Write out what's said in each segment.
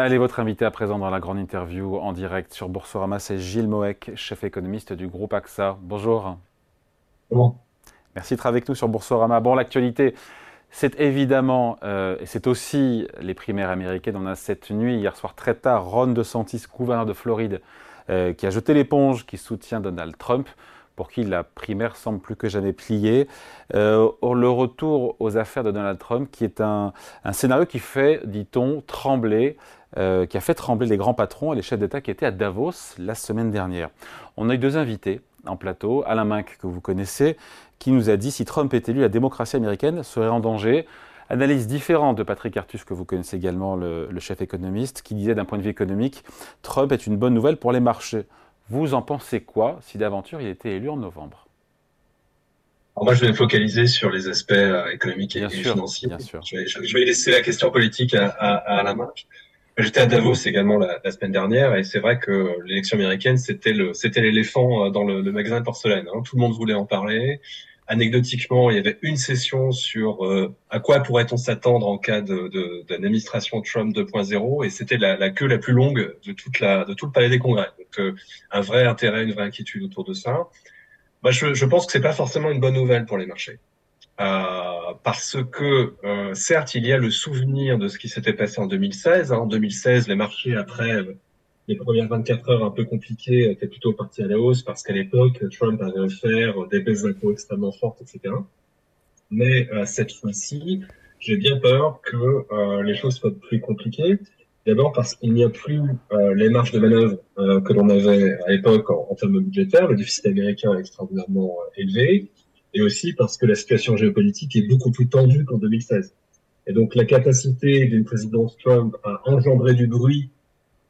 Allez, votre invité à présent dans la grande interview en direct sur Boursorama, c'est Gilles Moek, chef économiste du groupe AXA. Bonjour. Bonjour. Merci d'être avec nous sur Boursorama. Bon, l'actualité, c'est évidemment, euh, et c'est aussi les primaires américaines. On a cette nuit, hier soir très tard, Ron DeSantis, gouverneur de Floride, euh, qui a jeté l'éponge, qui soutient Donald Trump pour qui la primaire semble plus que jamais pliée. Euh, le retour aux affaires de Donald Trump, qui est un, scénario qui fait, dit-on, trembler, euh, qui a fait trembler les grands patrons et les chefs d'État qui étaient à Davos la semaine dernière. On a eu deux invités en plateau, Alain Minck, que vous connaissez, qui nous a dit si Trump est élu, la démocratie américaine serait en danger. Analyse différente de Patrick Artus, que vous connaissez également, le chef économiste, qui disait d'un point de vue économique, Trump est une bonne nouvelle pour les marchés. Vous en pensez quoi si d'aventure il était élu en novembre? Alors moi, je vais me focaliser sur les aspects euh, économiques et, financiers. Bien sûr. Je, vais, je, vais, laisser la question politique à, à, à la main. J'étais à Davos également la, la semaine dernière et c'est vrai que l'élection américaine c'était le c'était l'éléphant euh, dans le, le, magasin de porcelaine. Hein. Tout le monde voulait en parler. Anecdotiquement, il y avait une session sur euh, à quoi pourrait-on s'attendre en cas de, d'administration Trump 2.0 et c'était la, la, queue la plus longue de toute la de tout le palais des congrès. Donc euh, un vrai intérêt, une vraie inquiétude autour de ça. Bah, je, je pense que c'est pas forcément une bonne nouvelle pour les marchés. Euh, parce que euh, certes, il y a le souvenir de ce qui s'était passé en 2016. Hein. En 2016, les marchés après les premières 24 heures un peu compliquées étaient plutôt parties à la hausse parce qu'à l'époque, Trump avait offert des baisses d'impôts extrêmement fortes, etc. Mais euh, cette fois-ci, j'ai bien peur que euh, les choses soient plus compliquées. D'abord parce qu'il n'y a plus euh, les marges de manœuvre euh, que l'on avait à l'époque en, termes budgétaires. Le déficit américain est extraordinairement élevé. Et aussi parce que la situation géopolitique est beaucoup plus tendue qu'en 2016. Et donc la capacité d'une présidence Trump à engendrer du bruit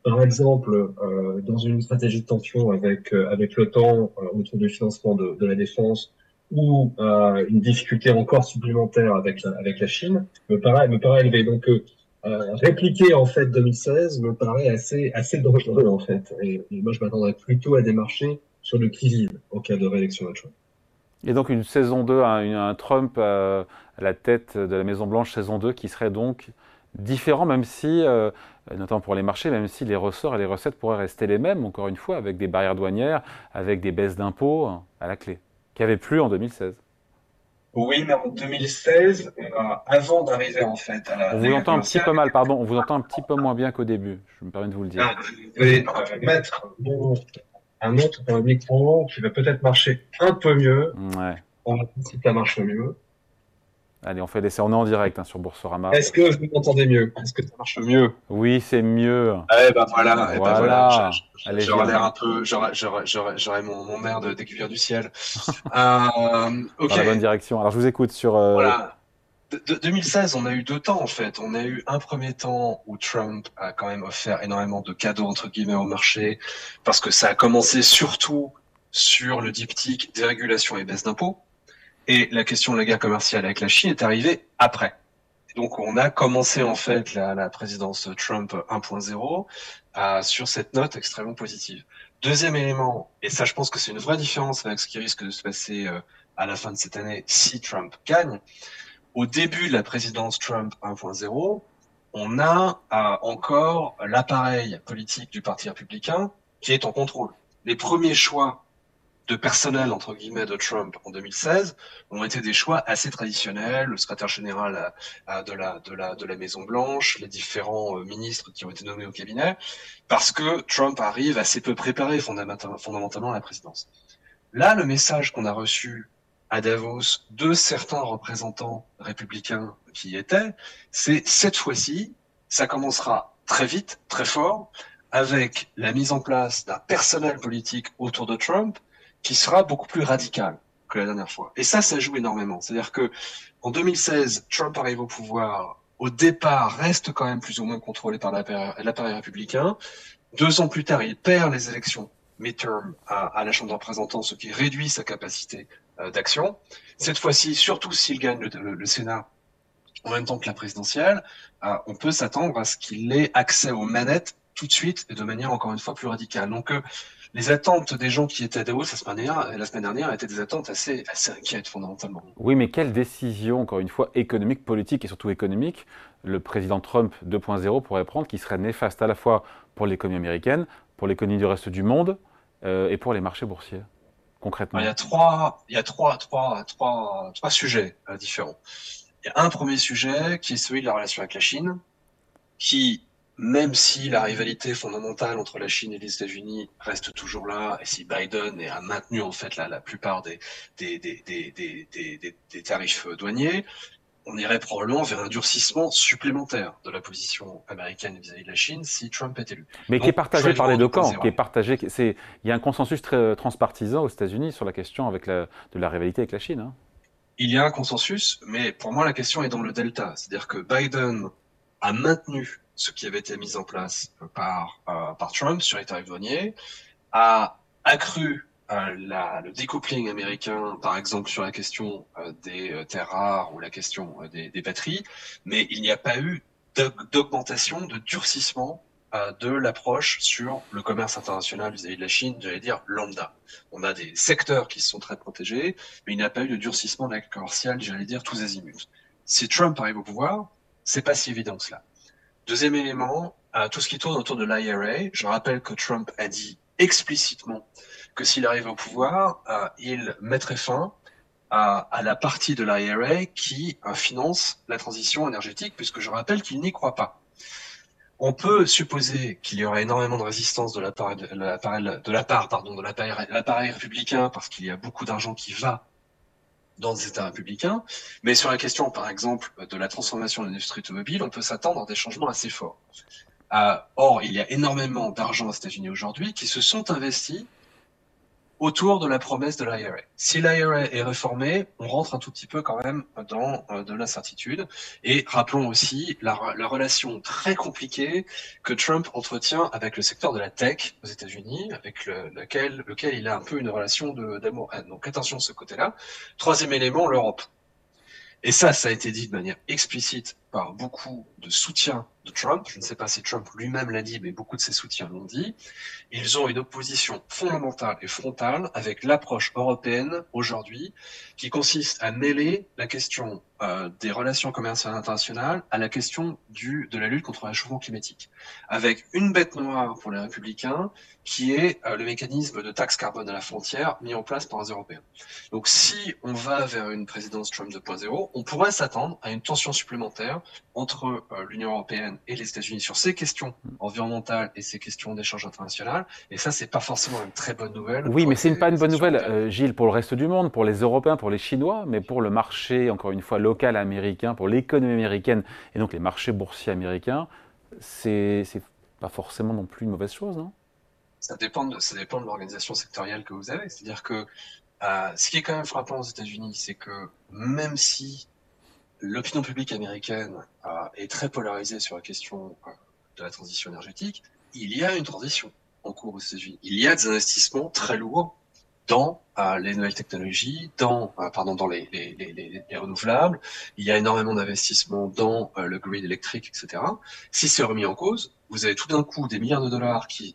par exemple, euh, dans une stratégie de tension avec euh, avec l'OTAN euh, autour du financement de, la défense ou euh, une difficulté encore supplémentaire avec la, avec la Chine, me paraît me paraît élevé. Donc répliquer en fait 2016 me paraît assez assez dangereux en fait. Et, moi je m'attendrais plutôt à des marchés sur le qui en cas de réélection de Trump. Et donc une saison 2, un, un Trump à la tête de la Maison Blanche saison 2 qui serait donc différent, même si, euh, notamment pour les marchés, même si les ressorts et les recettes pourraient rester les mêmes, encore une fois, avec des barrières douanières, avec des baisses d'impôts hein, à la clé, qu'il n'y avait plus en 2016. Oui, mais en 2016, euh, avant d'arriver en fait à la. On vous entend un petit peu mal, pardon, on vous entend un petit peu moins bien qu'au début, je me permets de vous le dire. Ah, vous allez euh, mettre un autre micro qui va peut-être marcher un peu mieux. Ouais. On va si ça marche mieux. Allez, on fait l'essai. On est en direct hein, sur Boursorama. Est-ce que vous m'entendez mieux? Est-ce que ça marche mieux? Oui, c'est mieux. Eh ben voilà. Eh ben voilà. J'aurais l'air un peu. J'aurais mon, mon air de découvert du ciel. euh, ok. Dans la bonne direction. Alors, je vous écoute sur. Euh... Voilà. De, 2016, on a eu deux temps en fait. On a eu un premier temps où Trump a quand même offert énormément de cadeaux entre guillemets au marché parce que ça a commencé surtout sur le diptyque dérégulation et baisse d'impôts. Et la question de la guerre commerciale avec la Chine est arrivée après. Donc on a commencé en fait la, présidence Trump 1.0 euh, sur cette note extrêmement positive. Deuxième élément, et ça je pense que c'est une vraie différence avec ce qui risque de se passer euh, à la fin de cette année si Trump gagne, au début de la présidence Trump 1.0, on a euh, encore l'appareil politique du Parti républicain qui est en contrôle. Les premiers choix de personnel entre guillemets de Trump en 2016 ont été des choix assez traditionnels. Le secrétaire général de la de la de la Maison Blanche, les différents euh, ministres qui ont été nommés au cabinet, parce que Trump arrive assez peu préparé fondamentalement à la présidence. Là, le message qu'on a reçu à Davos de certains représentants républicains qui y étaient, c'est cette fois-ci, ça commencera très vite, très fort, avec la mise en place d'un personnel politique autour de Trump qui sera beaucoup plus radical que la dernière fois. Et ça, ça joue énormément. C'est-à-dire que en 2016, Trump arrive au pouvoir, au départ, reste quand même plus ou moins contrôlé par l'appareil républicain. Deux ans plus tard, il perd les élections midterm à, à la Chambre des représentants, ce qui réduit sa capacité euh, d'action. Cette fois-ci, surtout s'il gagne le, Sénat en même temps que la présidentielle, euh, on peut s'attendre à ce qu'il ait accès aux manettes tout de suite et de manière encore une fois plus radicale. Donc euh, les attentes des gens qui étaient à Davos la semaine dernière, la semaine dernière étaient des attentes assez, assez inquiètes fondamentalement. Oui, mais quelle décision, encore une fois, économique, politique et surtout économique, le président Trump 2.0 pourrait prendre qui serait néfaste à la fois pour l'économie américaine, pour l'économie du reste du monde et pour les marchés boursiers concrètement? Il y a trois, il y a trois, trois, trois, trois sujets différents. Il y a un premier sujet qui est celui de la relation avec la Chine, qui même si la rivalité fondamentale entre la Chine et les États-Unis reste toujours là, et si Biden a maintenu en fait la, la plupart des, des, des, des, des tarifs douaniers, on irait probablement vers un durcissement supplémentaire de la position américaine vis-à-vis de la Chine si Trump est élu. Mais qui est partagé par les deux camps, qui est partagé. C'est, il y a un consensus très transpartisan aux États-Unis sur la question avec la, de la rivalité avec la Chine. Hein. Il y a un consensus, mais pour moi la question est dans le delta, c'est-à-dire que Biden a maintenu ce qui avait été mis en place par, euh, par Trump sur les tarifs douaniers, a accru euh, la, le découpling américain, par exemple sur la question euh, des euh, terres rares ou la question euh, des, des, batteries, mais il n'y a pas eu d'augmentation, de durcissement de l'approche sur le commerce international vis-à-vis de la Chine, j'allais dire lambda. On a des secteurs qui sont très protégés, mais il n'y a pas eu de durcissement de la commerciale, j'allais dire tous azimuts. Si Trump arrive au pouvoir, c'est pas si évident que cela. Deuxième élément, euh, tout ce qui tourne autour de l'IRA. Je rappelle que Trump a dit explicitement que s'il arrive au pouvoir, euh, il mettrait fin à, la partie de l'IRA qui euh, finance la transition énergétique, puisque je rappelle qu'il n'y croit pas. On peut supposer qu'il y aurait énormément de résistance de la part de la de l'appareil républicain parce qu'il y a beaucoup d'argent qui va dans les États républicains. Mais sur la question, par exemple, de la transformation de l'industrie automobile, on peut s'attendre à des changements assez forts. Euh, or, il y a énormément d'argent aux États-Unis aujourd'hui qui se sont investis autour de la promesse de l'IRA. Si l'IRA est réformé, on rentre un tout petit peu quand même dans euh, de l'incertitude. Et rappelons aussi la, la, relation très compliquée que Trump entretient avec le secteur de la tech aux États-Unis, avec le, lequel, il a un peu une relation d'amour-haine. Donc attention de ce côté-là. Troisième élément, l'Europe. Et ça, ça a été dit de manière explicite par beaucoup de soutiens Trump. Je ne sais pas si Trump lui-même l'a dit, mais beaucoup de ses soutiens l'ont dit. Ils ont une opposition fondamentale et frontale avec l'approche européenne aujourd'hui, qui consiste à mêler la question euh, des relations commerciales internationales à la question du, de la lutte contre le réchauffement climatique, avec une bête noire pour les républicains, qui est euh, le mécanisme de taxe carbone à la frontière mis en place par les Européens. Donc si on va vers une présidence Trump 2.0, on pourrait s'attendre à une tension supplémentaire entre euh, l'Union européenne et les États-Unis sur ces questions environnementales et ces questions d'échange international. Et ça, c'est pas forcément une très bonne nouvelle. Oui, mais c'est pas une bonne nouvelle, euh, Gilles, pour le reste du monde, pour les Européens, pour les Chinois, mais pour le marché, encore une fois, local américain, pour l'économie américaine et donc les marchés boursiers américains, c'est pas forcément non plus une mauvaise chose, non ça dépend de, ça dépend de l'organisation sectorielle que vous avez. C'est-à-dire que euh, ce qui est quand même frappant aux États-Unis, c'est que même si l'opinion publique américaine euh, est très polarisée sur la question euh, de la transition énergétique, il y a une transition en cours aux États-Unis. Il y a des investissements très lourds dans euh, les nouvelles technologies, dans euh, pardon dans les, les, les, les, renouvelables. Il y a énormément d'investissements dans euh, le grid électrique, etc. Si c'est remis en cause, vous avez tout d'un coup des milliards de dollars qui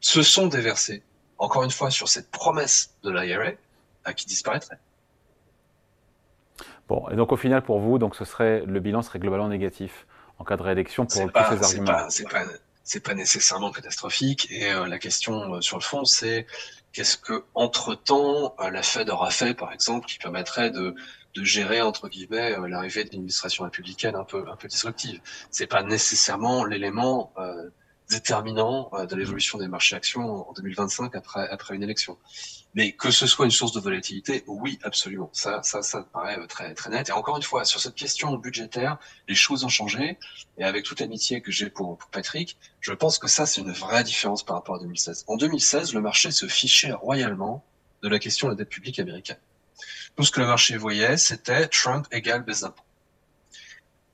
se sont déversés, encore une fois, sur cette promesse de l'IRA, qui disparaîtrait. Bon, et donc au final, pour vous, donc ce serait le bilan serait globalement négatif en cas de réélection pour tous ces arguments. C'est pas, pas nécessairement catastrophique. Et euh, la question euh, sur le fond, c'est qu'est-ce que entre temps euh, la Fed aura fait, par exemple, qui permettrait de de gérer entre guillemets l'arrivée d'une administration républicaine un peu un peu disruptive? C'est pas nécessairement l'élément déterminant de l'évolution des marchés actions en 2025 après après une élection. Mais que ce soit une source de volatilité, oui, absolument. Ça, ça, ça me paraît euh, très, très net. Et encore une fois, sur cette question budgétaire, les choses ont changé. Et avec toute l'amitié que j'ai pour, pour, Patrick, je pense que ça, c'est une vraie différence par rapport à 2016. En 2016, le marché se fichait royalement de la question de la dette publique américaine. Tout ce que le marché voyait, c'était Trump égale baisse d'impôts.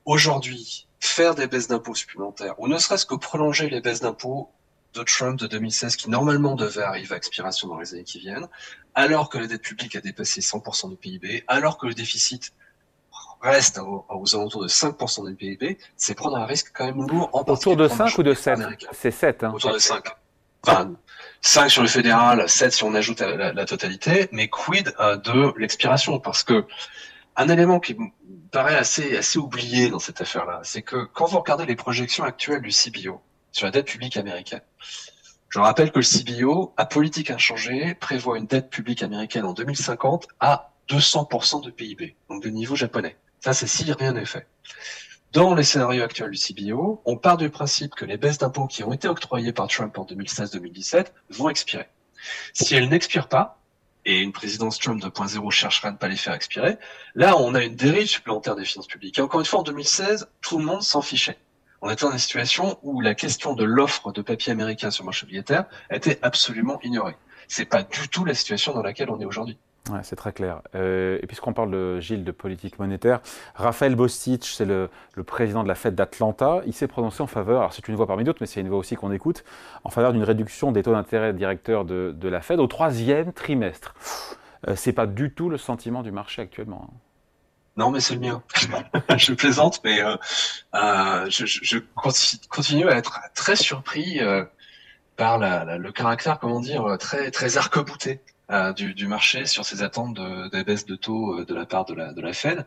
Aujourd'hui, faire des baisses d'impôts supplémentaires, ou ne serait-ce que prolonger les baisses d'impôts de Trump de 2016 qui normalement devait arriver à expiration dans les années qui viennent, alors que la dette publique a dépassé 100% du PIB, alors que le déficit reste aux, alentours de 5% du PIB, c'est prendre un risque quand même lourd. En Autour de 5 ou de 7 C'est 7. Hein. Autour de 5. Enfin, 5 sur le fédéral, 7 si on ajoute la, la totalité, mais quid euh, de l'expiration? Parce que un élément qui paraît assez, assez oublié dans cette affaire-là, c'est que quand vous regardez les projections actuelles du CBO sur la dette publique américaine, je rappelle que le CBO, à politique inchangée, prévoit une dette publique américaine en 2050 à 200% de PIB, donc de niveau japonais. Ça, c'est si rien n'est fait. Dans les scénarios actuels du CBO, on part du principe que les baisses d'impôts qui ont été octroyées par Trump en 2016-2017 vont expirer. Si elles n'expirent pas, et une présidence Trump 2.0 cherchera à ne pas les faire expirer, là on a une dérive supplémentaire des finances publiques. Et encore une fois, en 2016, tout le monde s'en fichait. On était dans une situation où la question de l'offre de papier américain sur le marché obligataire était absolument ignorée. C'est pas du tout la situation dans laquelle on est aujourd'hui. C'est très clair. Euh, et puisqu'on parle de Gilles de politique monétaire, Raphaël Bostich, c'est le, président de la Fed d'Atlanta, il s'est prononcé en faveur, alors c'est une voix parmi d'autres, mais c'est une voix aussi qu'on écoute, en faveur d'une réduction des taux d'intérêt directeurs de, la Fed au troisième trimestre. Euh, c'est pas du tout le sentiment du marché actuellement. Hein. Non, mais c'est le mien. je plaisante, mais euh, euh, je, continue à être très surpris par le caractère, comment dire, très très arc-bouté du, du, marché sur ces attentes de, des baisses de taux euh, de la part de la, de la Fed.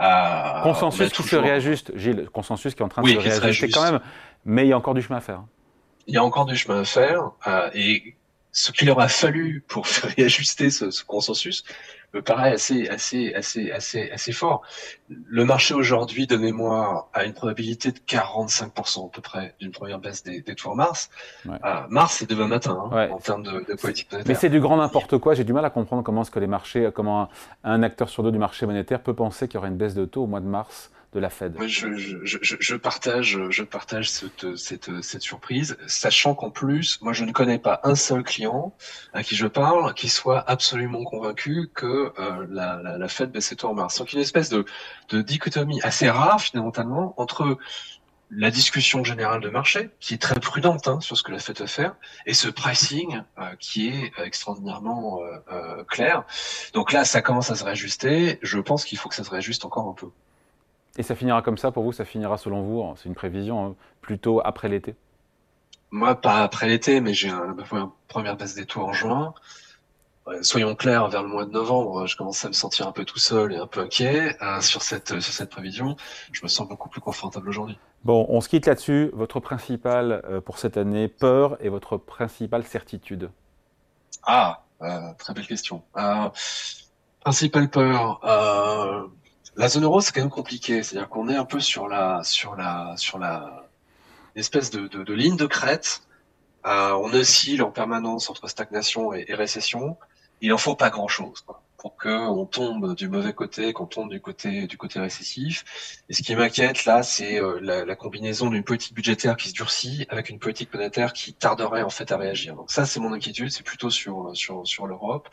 Euh, consensus qui se réajuste, Gilles, consensus qui est en train de se réajuster quand même, mais il y a encore du chemin à faire. Il y a encore du chemin à faire, euh, et ce qu'il aura fallu pour réajuster ce, ce consensus, me paraît assez, assez, assez, assez, assez fort. Le marché aujourd'hui de mémoire a une probabilité de 45% à peu près d'une première baisse des, des taux en mars. Ouais. Euh, mars, c'est demain matin hein, en termes de, de politique monétaire. Mais c'est du grand n'importe quoi. J'ai du mal à comprendre comment est-ce que les marchés, comment un, un acteur sur deux du marché monétaire peut penser qu'il y aura une baisse de taux au mois de mars de la Fed. je, partage, cette, surprise, sachant qu'en plus, moi, je ne connais pas un seul client à qui je parle qui soit absolument convaincu que euh, la, la, la, Fed ses taux en mars. Donc, une espèce de, dichotomie assez rare, finalement, entre la discussion générale de marché, qui est très prudente hein, sur ce que la Fed va faire, et ce pricing euh, qui est extraordinairement euh, clair. Donc là, ça commence à se réajuster. Je pense qu'il faut que ça se réajuste encore un peu. Et ça finira comme ça pour vous Ça finira selon vous hein, C'est une prévision hein, plutôt après l'été Moi, pas après l'été, mais j'ai une première baisse des taux en juin. Soyons clairs, vers le mois de novembre, je commence à me sentir un peu tout seul et un peu inquiet euh, sur, cette, sur cette prévision. Je me sens beaucoup plus confortable aujourd'hui. Bon, on se quitte là-dessus. Votre principale euh, pour cette année peur et votre principale certitude? Ah, euh, très belle question. Principale peur, la zone euro, c'est quand même compliqué. C'est-à-dire qu'on est un peu sur la, sur la, sur la espèce de, de, de ligne de crête. Euh, on oscille en permanence entre stagnation et, récession. Il en faut pas grand-chose pour que on tombe du mauvais côté, qu'on tombe du côté du côté récessif. Et ce qui m'inquiète là, c'est euh, la, la, combinaison d'une politique budgétaire qui se durcit avec une politique monétaire qui tarderait en fait à réagir. Donc ça, c'est mon inquiétude. C'est plutôt sur sur sur l'Europe.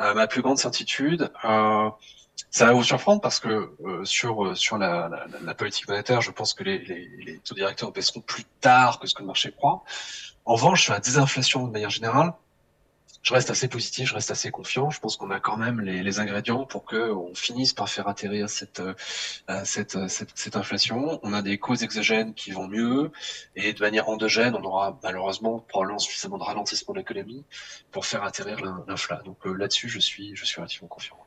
Euh, ma plus grande certitude. Euh, ça va vous surprendre parce que euh, sur euh, sur la, la, la, politique monétaire, je pense que les, les, les, taux directeurs baisseront plus tard que ce que le marché croit. En revanche, sur la désinflation de manière générale, je reste assez positif, je reste assez confiant. Je pense qu'on a quand même les, les ingrédients pour que on finisse par faire atterrir cette, euh, cette, cette, cette, inflation. On a des causes exogènes qui vont mieux et de manière endogène, on aura malheureusement probablement suffisamment de ralentissement de l'économie pour faire atterrir l'inflation. Donc là-dessus, je suis, je suis relativement confiant.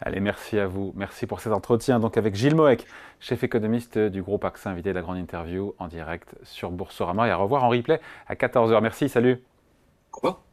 Allez, merci à vous. Merci pour cet entretien. Donc avec Gilles Moek, chef économiste du groupe AXA, invité de la grande interview en direct sur Boursorama. Et à revoir en replay à 14h. Merci, salut. Revoir.